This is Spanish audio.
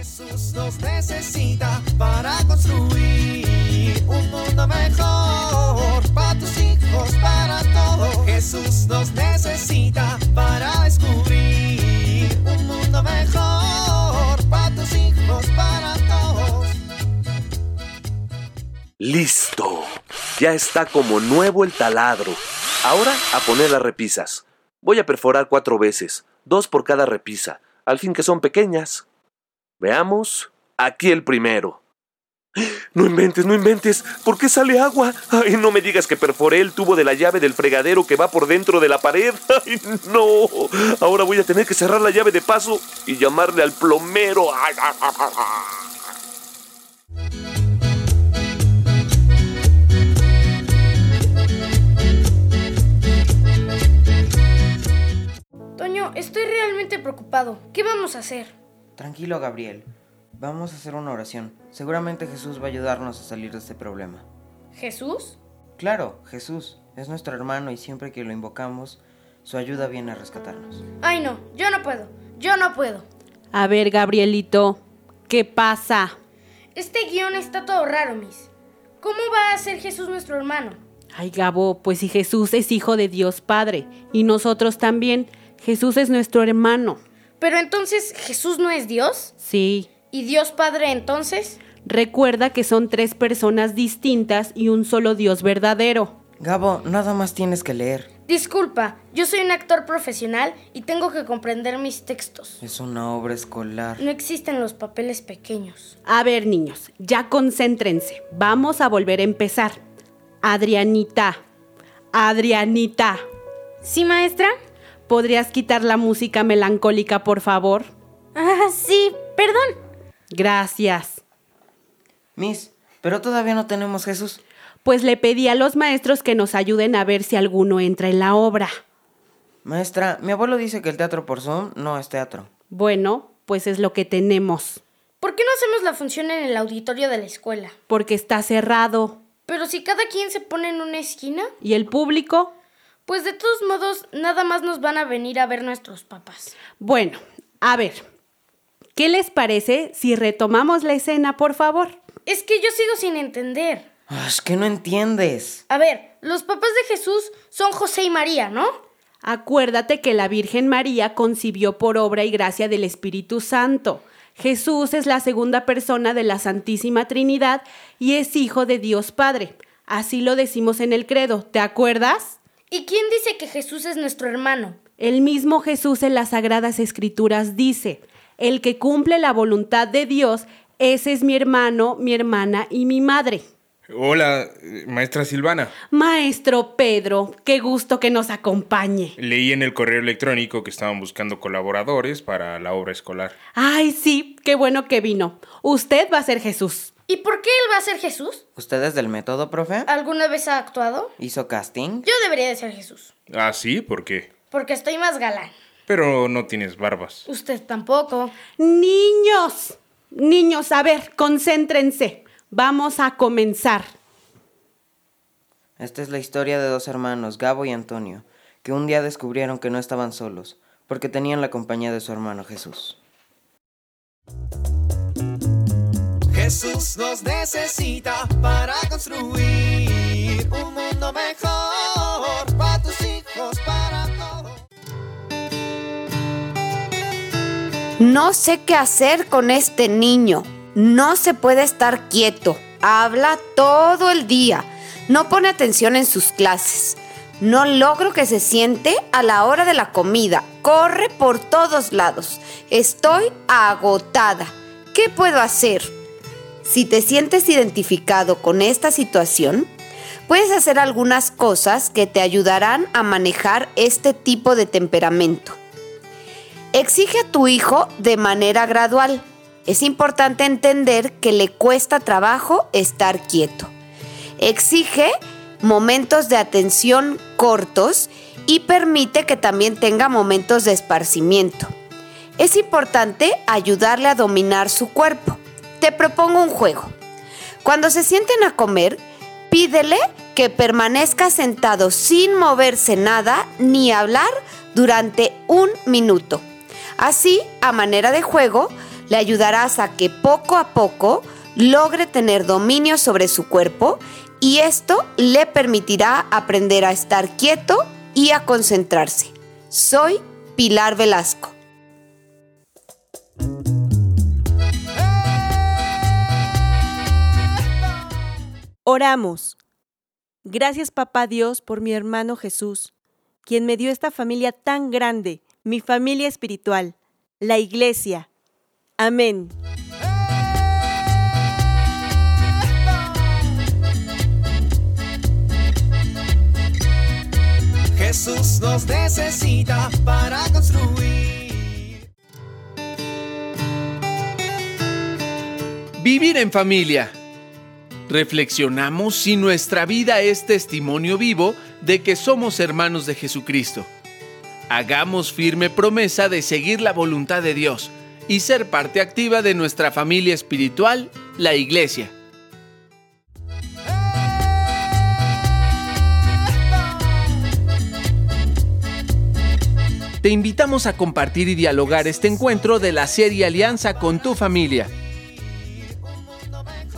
Jesús nos necesita para construir un mundo mejor para tus hijos, para todos. Jesús nos necesita para descubrir un mundo mejor para tus hijos, para todos. Listo. Ya está como nuevo el taladro. Ahora a poner las repisas. Voy a perforar cuatro veces, dos por cada repisa, al fin que son pequeñas. Veamos. Aquí el primero. No inventes, no inventes. ¿Por qué sale agua? Ay, no me digas que perforé el tubo de la llave del fregadero que va por dentro de la pared. Ay, no. Ahora voy a tener que cerrar la llave de paso y llamarle al plomero. Ay, ay, ay, ay. Toño, estoy realmente preocupado. ¿Qué vamos a hacer? Tranquilo, Gabriel. Vamos a hacer una oración. Seguramente Jesús va a ayudarnos a salir de este problema. ¿Jesús? Claro, Jesús es nuestro hermano y siempre que lo invocamos, su ayuda viene a rescatarnos. Ay, no, yo no puedo. Yo no puedo. A ver, Gabrielito, ¿qué pasa? Este guion está todo raro, Miss. ¿Cómo va a ser Jesús nuestro hermano? Ay, Gabo, pues si Jesús es hijo de Dios Padre y nosotros también, Jesús es nuestro hermano. Pero entonces, ¿Jesús no es Dios? Sí. ¿Y Dios Padre entonces? Recuerda que son tres personas distintas y un solo Dios verdadero. Gabo, nada más tienes que leer. Disculpa, yo soy un actor profesional y tengo que comprender mis textos. Es una obra escolar. No existen los papeles pequeños. A ver, niños, ya concéntrense. Vamos a volver a empezar. Adrianita. Adrianita. ¿Sí, maestra? ¿Podrías quitar la música melancólica, por favor? Ah, sí, perdón. Gracias. Miss, pero todavía no tenemos Jesús. Pues le pedí a los maestros que nos ayuden a ver si alguno entra en la obra. Maestra, mi abuelo dice que el teatro por Zoom no es teatro. Bueno, pues es lo que tenemos. ¿Por qué no hacemos la función en el auditorio de la escuela? Porque está cerrado. Pero si cada quien se pone en una esquina, ¿Y el público? Pues de todos modos nada más nos van a venir a ver nuestros papás. Bueno, a ver. ¿Qué les parece si retomamos la escena, por favor? Es que yo sigo sin entender. Ah, Es que no entiendes. A ver, los papás de Jesús son José y María, ¿no? Acuérdate que la Virgen María concibió por obra y gracia del Espíritu Santo. Jesús es la segunda persona de la Santísima Trinidad y es hijo de Dios Padre. Así lo decimos en el credo, ¿te acuerdas? ¿Y quién dice que Jesús es nuestro hermano? El mismo Jesús en las Sagradas Escrituras dice, el que cumple la voluntad de Dios, ese es mi hermano, mi hermana y mi madre. Hola, maestra Silvana. Maestro Pedro, qué gusto que nos acompañe. Leí en el correo electrónico que estaban buscando colaboradores para la obra escolar. Ay, sí, qué bueno que vino. Usted va a ser Jesús. ¿Y por qué él va a ser Jesús? ¿Usted es del método, profe? ¿Alguna vez ha actuado? ¿Hizo casting? Yo debería de ser Jesús, Ah, sí, ¿por qué? porque estoy más galán. Pero no tienes barbas. Usted tampoco. Niños, niños, a ver, concéntrense. Vamos a comenzar. Esta es la historia de dos hermanos, Gabo y Antonio, que un día descubrieron que no estaban solos, porque tenían la compañía de su hermano Jesús. Jesús nos necesita para construir un mundo mejor para tus hijos, para todos. No sé qué hacer con este niño. No se puede estar quieto. Habla todo el día. No pone atención en sus clases. No logro que se siente a la hora de la comida. Corre por todos lados. Estoy agotada. ¿Qué puedo hacer? Si te sientes identificado con esta situación, puedes hacer algunas cosas que te ayudarán a manejar este tipo de temperamento. Exige a tu hijo de manera gradual. Es importante entender que le cuesta trabajo estar quieto. Exige momentos de atención cortos y permite que también tenga momentos de esparcimiento. Es importante ayudarle a dominar su cuerpo. Te propongo un juego. Cuando se sienten a comer, pídele que permanezca sentado sin moverse nada ni hablar durante un minuto. Así, a manera de juego, Le ayudarás a que poco a poco logre tener dominio sobre su cuerpo y esto le permitirá aprender a estar quieto y a concentrarse. Soy Pilar Velasco. Oramos. Gracias papá Dios por mi hermano Jesús, quien me dio esta familia tan grande, mi familia espiritual, la iglesia. Amén. Jesús nos necesita para construir. Vivir en familia. Reflexionamos si nuestra vida es testimonio vivo de que somos hermanos de Jesucristo. Hagamos firme promesa de seguir la voluntad de Dios y ser parte activa de nuestra familia espiritual, la Iglesia. Te invitamos a compartir y dialogar este encuentro de la serie Alianza con tu familia.